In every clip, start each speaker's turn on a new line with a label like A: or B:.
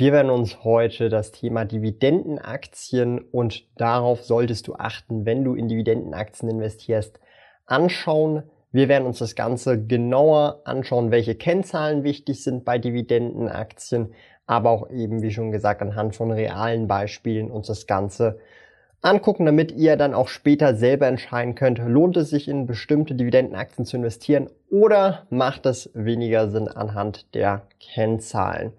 A: Wir werden uns heute das Thema Dividendenaktien und darauf solltest du achten, wenn du in Dividendenaktien investierst, anschauen. Wir werden uns das Ganze genauer anschauen, welche Kennzahlen wichtig sind bei Dividendenaktien, aber auch eben, wie schon gesagt, anhand von realen Beispielen uns das Ganze angucken, damit ihr dann auch später selber entscheiden könnt, lohnt es sich in bestimmte Dividendenaktien zu investieren oder macht es weniger Sinn anhand der Kennzahlen.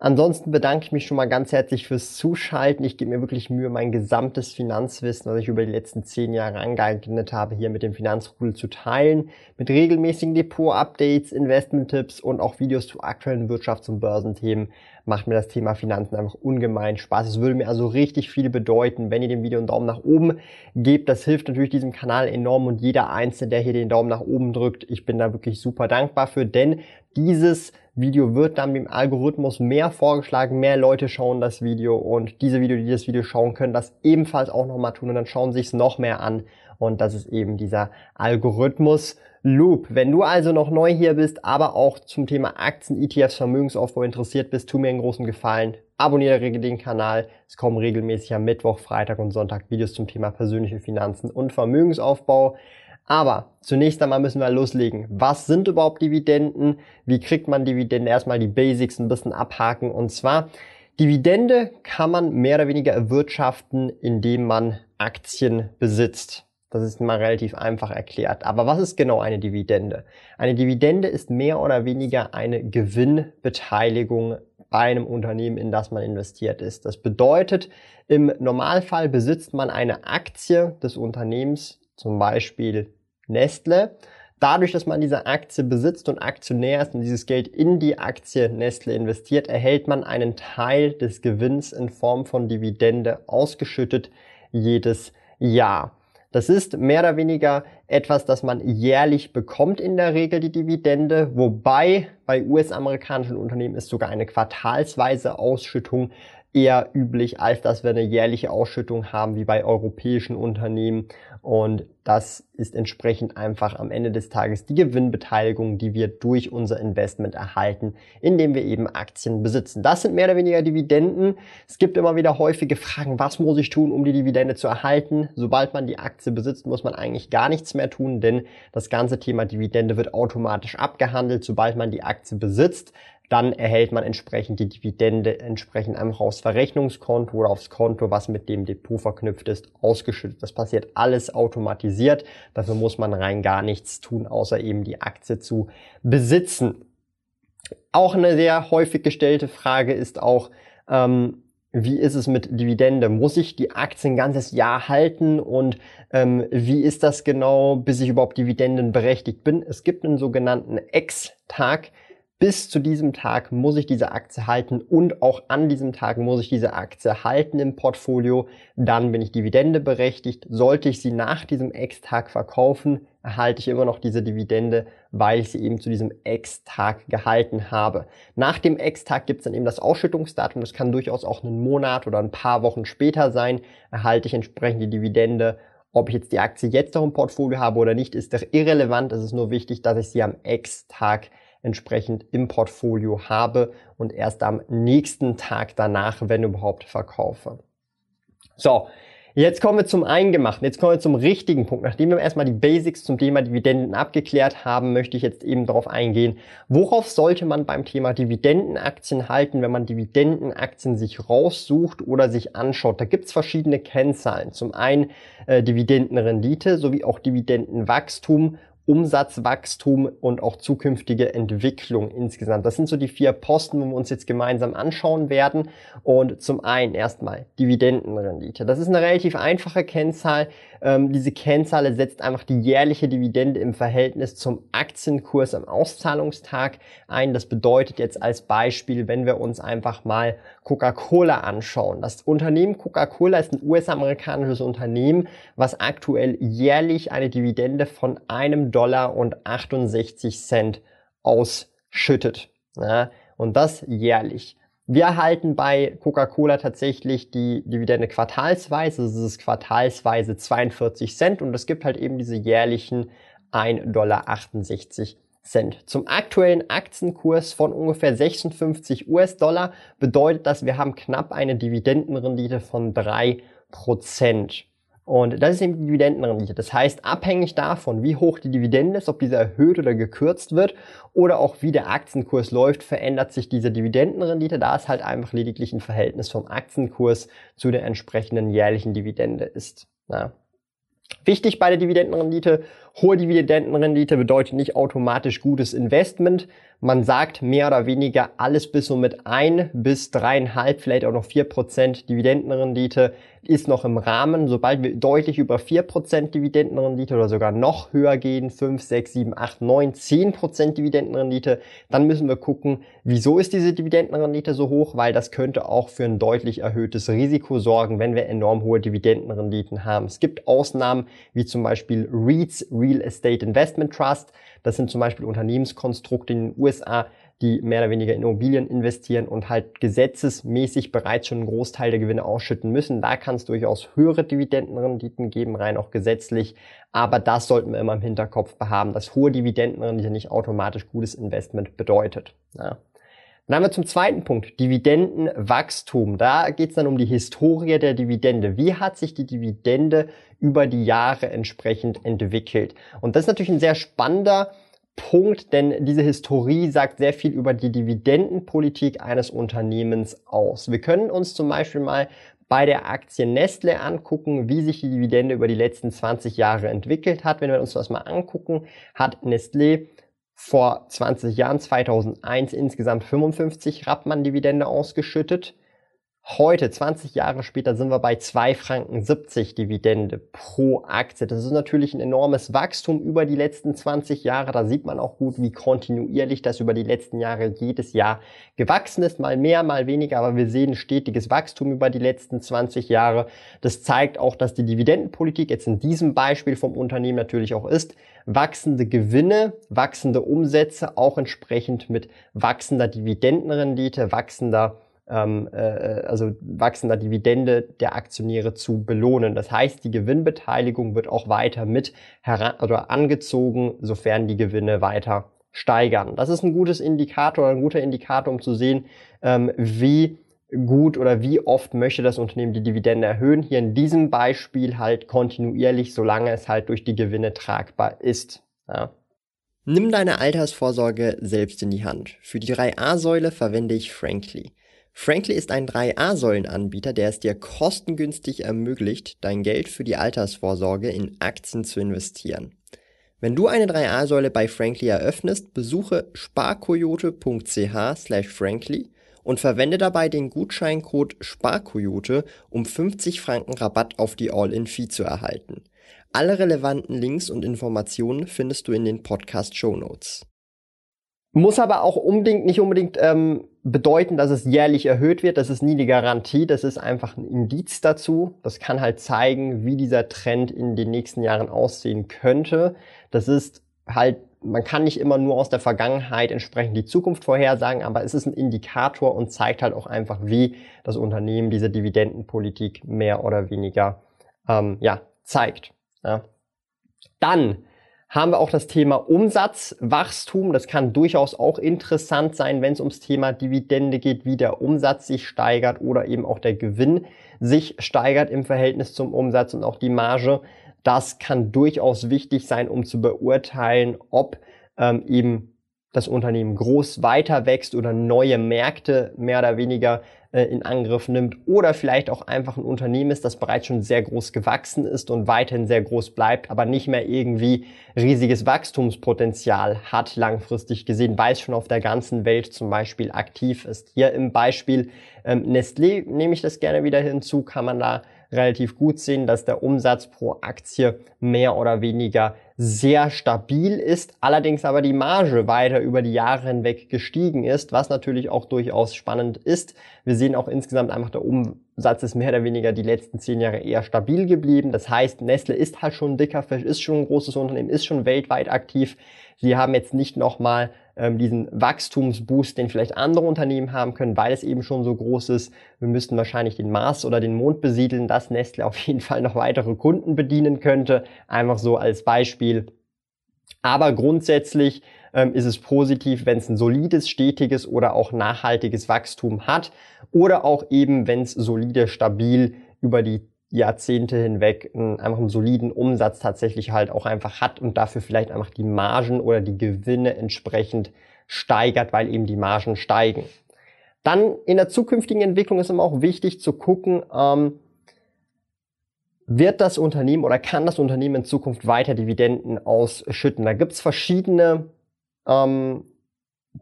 A: Ansonsten bedanke ich mich schon mal ganz herzlich fürs Zuschalten. Ich gebe mir wirklich Mühe, mein gesamtes Finanzwissen, was ich über die letzten zehn Jahre angeeignet habe, hier mit dem Finanzrudel zu teilen. Mit regelmäßigen Depot-Updates, Investment-Tipps und auch Videos zu aktuellen Wirtschafts- und Börsenthemen macht mir das Thema Finanzen einfach ungemein Spaß. Es würde mir also richtig viel bedeuten, wenn ihr dem Video einen Daumen nach oben gebt. Das hilft natürlich diesem Kanal enorm und jeder Einzelne, der hier den Daumen nach oben drückt, ich bin da wirklich super dankbar für, denn dieses Video wird dann dem Algorithmus mehr vorgeschlagen, mehr Leute schauen das Video und diese Video, die das Video schauen, können das ebenfalls auch nochmal tun und dann schauen sie es noch mehr an und das ist eben dieser Algorithmus Loop. Wenn du also noch neu hier bist, aber auch zum Thema Aktien, ETFs, Vermögensaufbau interessiert bist, tu mir einen großen Gefallen. Abonniere den Kanal. Es kommen regelmäßig am Mittwoch, Freitag und Sonntag Videos zum Thema persönliche Finanzen und Vermögensaufbau. Aber zunächst einmal müssen wir loslegen. Was sind überhaupt Dividenden? Wie kriegt man Dividenden? Erstmal die Basics ein bisschen abhaken. Und zwar, Dividende kann man mehr oder weniger erwirtschaften, indem man Aktien besitzt. Das ist mal relativ einfach erklärt. Aber was ist genau eine Dividende? Eine Dividende ist mehr oder weniger eine Gewinnbeteiligung bei einem Unternehmen, in das man investiert ist. Das bedeutet, im Normalfall besitzt man eine Aktie des Unternehmens, zum Beispiel Nestle. Dadurch, dass man diese Aktie besitzt und Aktionär ist und dieses Geld in die Aktie Nestle investiert, erhält man einen Teil des Gewinns in Form von Dividende ausgeschüttet jedes Jahr. Das ist mehr oder weniger etwas, das man jährlich bekommt in der Regel, die Dividende, wobei bei US-amerikanischen Unternehmen ist sogar eine quartalsweise Ausschüttung eher üblich, als dass wir eine jährliche Ausschüttung haben wie bei europäischen Unternehmen. Und das ist entsprechend einfach am Ende des Tages die Gewinnbeteiligung, die wir durch unser Investment erhalten, indem wir eben Aktien besitzen. Das sind mehr oder weniger Dividenden. Es gibt immer wieder häufige Fragen, was muss ich tun, um die Dividende zu erhalten? Sobald man die Aktie besitzt, muss man eigentlich gar nichts mehr tun, denn das ganze Thema Dividende wird automatisch abgehandelt, sobald man die Aktie besitzt dann erhält man entsprechend die Dividende entsprechend einfach aufs Verrechnungskonto oder aufs Konto, was mit dem Depot verknüpft ist, ausgeschüttet. Das passiert alles automatisiert. Dafür muss man rein gar nichts tun, außer eben die Aktie zu besitzen. Auch eine sehr häufig gestellte Frage ist auch, ähm, wie ist es mit Dividende? Muss ich die Aktie ein ganzes Jahr halten und ähm, wie ist das genau, bis ich überhaupt Dividenden berechtigt bin? Es gibt einen sogenannten Ex-Tag bis zu diesem Tag muss ich diese Aktie halten und auch an diesem Tag muss ich diese Aktie halten im Portfolio. Dann bin ich Dividende berechtigt. Sollte ich sie nach diesem Ex-Tag verkaufen, erhalte ich immer noch diese Dividende, weil ich sie eben zu diesem Ex-Tag gehalten habe. Nach dem Ex-Tag gibt es dann eben das Ausschüttungsdatum. Das kann durchaus auch einen Monat oder ein paar Wochen später sein. Erhalte ich entsprechend die Dividende ob ich jetzt die Aktie jetzt noch im Portfolio habe oder nicht, ist doch irrelevant. Es ist nur wichtig, dass ich sie am Ex-Tag entsprechend im Portfolio habe und erst am nächsten Tag danach, wenn überhaupt, verkaufe. So, Jetzt kommen wir zum Eingemachten. Jetzt kommen wir zum richtigen Punkt. Nachdem wir erstmal die Basics zum Thema Dividenden abgeklärt haben, möchte ich jetzt eben darauf eingehen, worauf sollte man beim Thema Dividendenaktien halten, wenn man Dividendenaktien sich raussucht oder sich anschaut. Da gibt's verschiedene Kennzahlen. Zum einen äh, Dividendenrendite sowie auch Dividendenwachstum Umsatzwachstum und auch zukünftige Entwicklung insgesamt. Das sind so die vier Posten, wo wir uns jetzt gemeinsam anschauen werden. Und zum einen erstmal Dividendenrendite. Das ist eine relativ einfache Kennzahl. Ähm, diese Kennzahl setzt einfach die jährliche Dividende im Verhältnis zum Aktienkurs am Auszahlungstag ein. Das bedeutet jetzt als Beispiel, wenn wir uns einfach mal Coca-Cola anschauen. Das Unternehmen Coca-Cola ist ein US-amerikanisches Unternehmen, was aktuell jährlich eine Dividende von einem Dollar und 68 Cent ausschüttet. Ja, und das jährlich. Wir erhalten bei Coca-Cola tatsächlich die Dividende quartalsweise. Das ist quartalsweise 42 Cent und es gibt halt eben diese jährlichen 1,68 Dollar. Zum aktuellen Aktienkurs von ungefähr 56 US-Dollar bedeutet das, wir haben knapp eine Dividendenrendite von 3 Prozent. Und das ist eben die Dividendenrendite. Das heißt, abhängig davon, wie hoch die Dividende ist, ob diese erhöht oder gekürzt wird oder auch wie der Aktienkurs läuft, verändert sich diese Dividendenrendite, da es halt einfach lediglich ein Verhältnis vom Aktienkurs zu der entsprechenden jährlichen Dividende ist. Ja. Wichtig bei der Dividendenrendite, hohe Dividendenrendite bedeutet nicht automatisch gutes Investment. Man sagt mehr oder weniger alles bis so mit ein bis dreieinhalb, vielleicht auch noch vier Prozent Dividendenrendite ist noch im Rahmen. Sobald wir deutlich über vier Prozent Dividendenrendite oder sogar noch höher gehen, fünf, sechs, sieben, acht, neun, zehn Prozent Dividendenrendite, dann müssen wir gucken, wieso ist diese Dividendenrendite so hoch, weil das könnte auch für ein deutlich erhöhtes Risiko sorgen, wenn wir enorm hohe Dividendenrenditen haben. Es gibt Ausnahmen, wie zum Beispiel REITs, Real Estate Investment Trust. Das sind zum Beispiel Unternehmenskonstrukte in den USA, die mehr oder weniger in Immobilien investieren und halt gesetzesmäßig bereits schon einen Großteil der Gewinne ausschütten müssen. Da kann es durchaus höhere Dividendenrenditen geben, rein auch gesetzlich. Aber das sollten wir immer im Hinterkopf behaben, dass hohe Dividendenrendite nicht automatisch gutes Investment bedeutet. Ja. Dann haben wir zum zweiten Punkt, Dividendenwachstum. Da geht es dann um die Historie der Dividende. Wie hat sich die Dividende über die Jahre entsprechend entwickelt? Und das ist natürlich ein sehr spannender Punkt, denn diese Historie sagt sehr viel über die Dividendenpolitik eines Unternehmens aus. Wir können uns zum Beispiel mal bei der Aktie Nestle angucken, wie sich die Dividende über die letzten 20 Jahre entwickelt hat. Wenn wir uns das mal angucken, hat Nestlé vor 20 Jahren, 2001, insgesamt 55 Rappmann Dividende ausgeschüttet. Heute, 20 Jahre später, sind wir bei 2 Franken 70 Dividende pro Aktie. Das ist natürlich ein enormes Wachstum über die letzten 20 Jahre. Da sieht man auch gut, wie kontinuierlich das über die letzten Jahre jedes Jahr gewachsen ist. Mal mehr, mal weniger, aber wir sehen stetiges Wachstum über die letzten 20 Jahre. Das zeigt auch, dass die Dividendenpolitik jetzt in diesem Beispiel vom Unternehmen natürlich auch ist. Wachsende Gewinne, wachsende Umsätze, auch entsprechend mit wachsender Dividendenrendite, wachsender ähm, äh, also wachsender Dividende der Aktionäre zu belohnen. Das heißt, die Gewinnbeteiligung wird auch weiter mit heran oder angezogen, sofern die Gewinne weiter steigern. Das ist ein gutes Indikator, ein guter Indikator, um zu sehen, ähm, wie gut oder wie oft möchte das Unternehmen die Dividende erhöhen. Hier in diesem Beispiel halt kontinuierlich, solange es halt durch die Gewinne tragbar ist. Ja. Nimm deine Altersvorsorge selbst in die Hand. Für die 3a-Säule verwende ich Frankly. Frankly ist ein 3A-Säulen-Anbieter, der es dir kostengünstig ermöglicht, dein Geld für die Altersvorsorge in Aktien zu investieren. Wenn du eine 3A-Säule bei Frankly eröffnest, besuche sparkoyote.ch/frankly und verwende dabei den Gutscheincode SPARKOYOTE, um 50 Franken Rabatt auf die All-in-Fee zu erhalten. Alle relevanten Links und Informationen findest du in den Podcast Show Notes. Muss aber auch unbedingt, nicht unbedingt ähm, bedeuten, dass es jährlich erhöht wird. Das ist nie die Garantie. Das ist einfach ein Indiz dazu. Das kann halt zeigen, wie dieser Trend in den nächsten Jahren aussehen könnte. Das ist halt, man kann nicht immer nur aus der Vergangenheit entsprechend die Zukunft vorhersagen, aber es ist ein Indikator und zeigt halt auch einfach, wie das Unternehmen diese Dividendenpolitik mehr oder weniger ähm, ja, zeigt. Ja. Dann haben wir auch das Thema Umsatzwachstum. Das kann durchaus auch interessant sein, wenn es ums Thema Dividende geht, wie der Umsatz sich steigert oder eben auch der Gewinn sich steigert im Verhältnis zum Umsatz und auch die Marge. Das kann durchaus wichtig sein, um zu beurteilen, ob ähm, eben das Unternehmen groß weiter wächst oder neue Märkte mehr oder weniger äh, in Angriff nimmt oder vielleicht auch einfach ein Unternehmen ist, das bereits schon sehr groß gewachsen ist und weiterhin sehr groß bleibt, aber nicht mehr irgendwie riesiges Wachstumspotenzial hat langfristig gesehen, weil es schon auf der ganzen Welt zum Beispiel aktiv ist. Hier im Beispiel ähm, Nestlé nehme ich das gerne wieder hinzu, kann man da relativ gut sehen, dass der Umsatz pro Aktie mehr oder weniger sehr stabil ist, allerdings aber die Marge weiter über die Jahre hinweg gestiegen ist, was natürlich auch durchaus spannend ist. Wir sehen auch insgesamt einfach, der Umsatz ist mehr oder weniger die letzten zehn Jahre eher stabil geblieben. Das heißt, Nestle ist halt schon ein dicker Fisch, ist schon ein großes Unternehmen, ist schon weltweit aktiv. Sie haben jetzt nicht nochmal ähm, diesen Wachstumsboost, den vielleicht andere Unternehmen haben können, weil es eben schon so groß ist. Wir müssten wahrscheinlich den Mars oder den Mond besiedeln, dass Nestle auf jeden Fall noch weitere Kunden bedienen könnte. Einfach so als Beispiel. Aber grundsätzlich ähm, ist es positiv, wenn es ein solides, stetiges oder auch nachhaltiges Wachstum hat oder auch eben, wenn es solide, stabil über die Jahrzehnte hinweg einen, einfach einen soliden Umsatz tatsächlich halt auch einfach hat und dafür vielleicht einfach die Margen oder die Gewinne entsprechend steigert, weil eben die Margen steigen. Dann in der zukünftigen Entwicklung ist immer auch wichtig zu gucken, ähm, wird das Unternehmen oder kann das Unternehmen in Zukunft weiter Dividenden ausschütten? Da gibt's verschiedene ähm,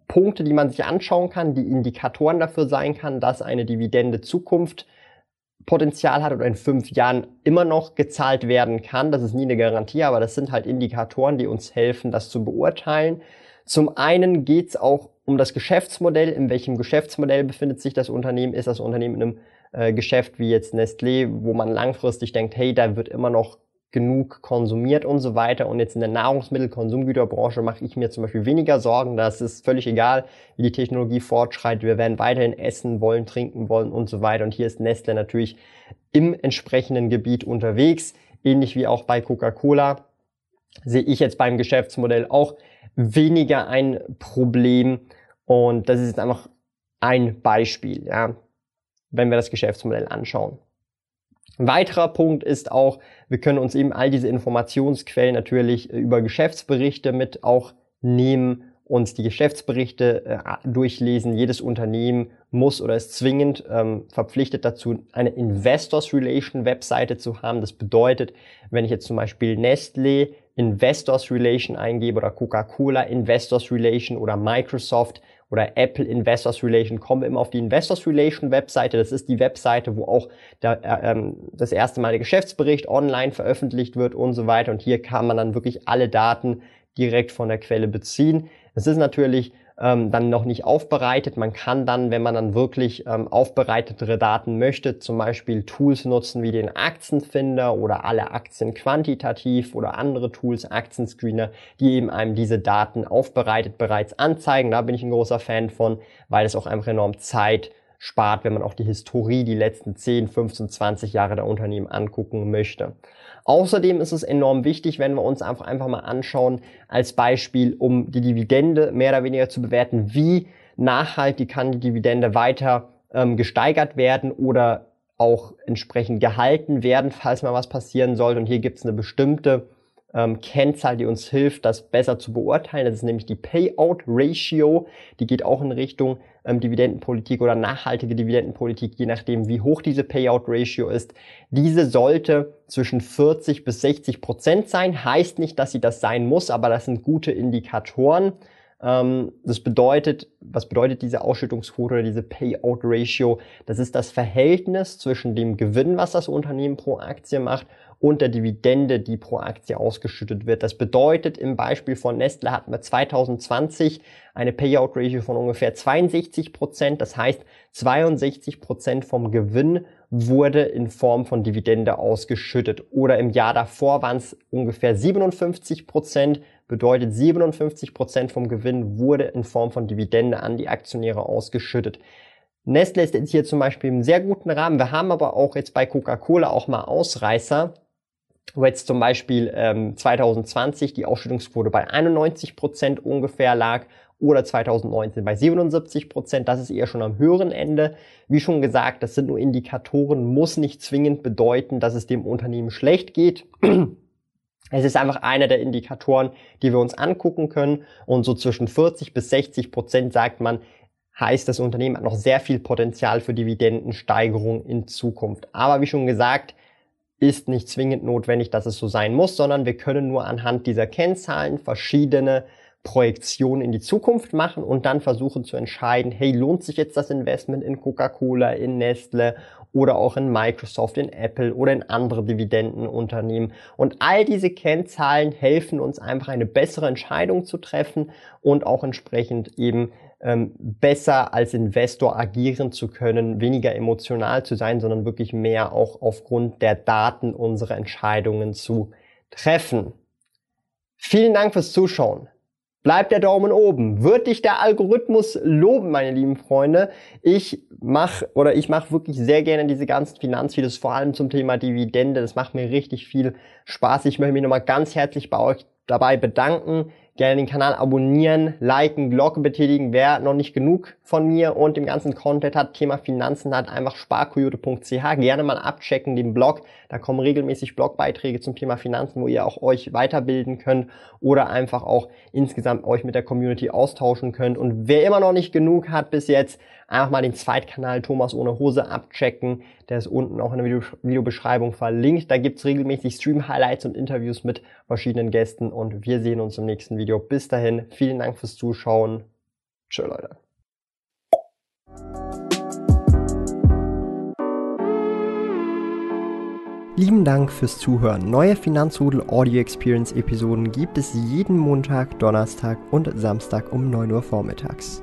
A: Punkte, die man sich anschauen kann, die Indikatoren dafür sein kann, dass eine Dividende Zukunft Potenzial hat oder in fünf Jahren immer noch gezahlt werden kann. Das ist nie eine Garantie, aber das sind halt Indikatoren, die uns helfen, das zu beurteilen. Zum einen geht es auch um das Geschäftsmodell. In welchem Geschäftsmodell befindet sich das Unternehmen? Ist das Unternehmen in einem äh, Geschäft wie jetzt Nestlé, wo man langfristig denkt, hey, da wird immer noch genug konsumiert und so weiter. Und jetzt in der Nahrungsmittel-Konsumgüterbranche mache ich mir zum Beispiel weniger Sorgen. Das ist völlig egal, wie die Technologie fortschreitet. Wir werden weiterhin essen wollen, trinken wollen und so weiter. Und hier ist Nestle natürlich im entsprechenden Gebiet unterwegs. Ähnlich wie auch bei Coca-Cola sehe ich jetzt beim Geschäftsmodell auch weniger ein Problem. Und das ist jetzt einfach ein Beispiel, ja, wenn wir das Geschäftsmodell anschauen. Ein weiterer Punkt ist auch, wir können uns eben all diese Informationsquellen natürlich äh, über Geschäftsberichte mit auch nehmen, uns die Geschäftsberichte äh, durchlesen. Jedes Unternehmen muss oder ist zwingend ähm, verpflichtet dazu, eine Investors Relation Webseite zu haben. Das bedeutet, wenn ich jetzt zum Beispiel Nestle Investors Relation eingebe oder Coca-Cola Investors Relation oder Microsoft oder Apple Investors Relation, kommen wir immer auf die Investors Relation Webseite. Das ist die Webseite, wo auch der, äh, ähm, das erste Mal der Geschäftsbericht online veröffentlicht wird und so weiter. Und hier kann man dann wirklich alle Daten direkt von der Quelle beziehen. Es ist natürlich ähm, dann noch nicht aufbereitet. Man kann dann, wenn man dann wirklich ähm, aufbereitetere Daten möchte, zum Beispiel Tools nutzen wie den Aktienfinder oder alle Aktien quantitativ oder andere Tools, Aktienscreener, die eben einem diese Daten aufbereitet bereits anzeigen. Da bin ich ein großer Fan von, weil es auch einfach enorm Zeit spart, wenn man auch die Historie, die letzten 10, 15, 20 Jahre der Unternehmen angucken möchte. Außerdem ist es enorm wichtig, wenn wir uns einfach, einfach mal anschauen, als Beispiel, um die Dividende mehr oder weniger zu bewerten, wie nachhaltig kann die Dividende weiter ähm, gesteigert werden oder auch entsprechend gehalten werden, falls mal was passieren sollte. Und hier gibt es eine bestimmte ähm, Kennzahl, die uns hilft, das besser zu beurteilen. Das ist nämlich die Payout Ratio. Die geht auch in Richtung ähm, Dividendenpolitik oder nachhaltige Dividendenpolitik, je nachdem, wie hoch diese Payout Ratio ist. Diese sollte zwischen 40 bis 60 Prozent sein. Heißt nicht, dass sie das sein muss, aber das sind gute Indikatoren. Ähm, das bedeutet, was bedeutet diese Ausschüttungsquote oder diese Payout Ratio? Das ist das Verhältnis zwischen dem Gewinn, was das Unternehmen pro Aktie macht und der Dividende, die pro Aktie ausgeschüttet wird. Das bedeutet, im Beispiel von Nestle hatten wir 2020 eine Payout Ratio von ungefähr 62 Prozent. Das heißt, 62 Prozent vom Gewinn wurde in Form von Dividende ausgeschüttet. Oder im Jahr davor waren es ungefähr 57 Prozent. Bedeutet 57 Prozent vom Gewinn wurde in Form von Dividende an die Aktionäre ausgeschüttet. Nestle ist jetzt hier zum Beispiel im sehr guten Rahmen. Wir haben aber auch jetzt bei Coca-Cola auch mal Ausreißer wo jetzt zum Beispiel ähm, 2020 die Ausschüttungsquote bei 91 Prozent ungefähr lag oder 2019 bei 77 Prozent. Das ist eher schon am höheren Ende. Wie schon gesagt, das sind nur Indikatoren, muss nicht zwingend bedeuten, dass es dem Unternehmen schlecht geht. Es ist einfach einer der Indikatoren, die wir uns angucken können. Und so zwischen 40 bis 60 Prozent sagt man, heißt, das Unternehmen hat noch sehr viel Potenzial für Dividendensteigerung in Zukunft. Aber wie schon gesagt, ist nicht zwingend notwendig, dass es so sein muss, sondern wir können nur anhand dieser Kennzahlen verschiedene Projektionen in die Zukunft machen und dann versuchen zu entscheiden, hey, lohnt sich jetzt das Investment in Coca-Cola, in Nestle oder auch in Microsoft, in Apple oder in andere Dividendenunternehmen. Und all diese Kennzahlen helfen uns einfach eine bessere Entscheidung zu treffen und auch entsprechend eben ähm, besser als Investor agieren zu können, weniger emotional zu sein, sondern wirklich mehr auch aufgrund der Daten unsere Entscheidungen zu treffen. Vielen Dank fürs Zuschauen. Bleibt der Daumen oben. Wird dich der Algorithmus loben, meine lieben Freunde? Ich mache oder ich mache wirklich sehr gerne diese ganzen Finanzvideos, vor allem zum Thema Dividende. Das macht mir richtig viel Spaß. Ich möchte mich nochmal ganz herzlich bei euch dabei bedanken gerne den Kanal abonnieren, liken, Glocke betätigen. Wer noch nicht genug von mir und dem ganzen Content hat, Thema Finanzen hat, einfach sparkoyote.ch. Gerne mal abchecken den Blog. Da kommen regelmäßig Blogbeiträge zum Thema Finanzen, wo ihr auch euch weiterbilden könnt oder einfach auch insgesamt euch mit der Community austauschen könnt. Und wer immer noch nicht genug hat bis jetzt, einfach mal den Zweitkanal Thomas ohne Hose abchecken. Der ist unten auch in der Video Videobeschreibung verlinkt. Da gibt's regelmäßig Stream-Highlights und Interviews mit verschiedenen Gästen und wir sehen uns im nächsten Video. Bis dahin, vielen Dank fürs Zuschauen. Tschö, Leute. Lieben Dank fürs Zuhören. Neue Finanzrudel Audio Experience Episoden gibt es jeden Montag, Donnerstag und Samstag um 9 Uhr vormittags.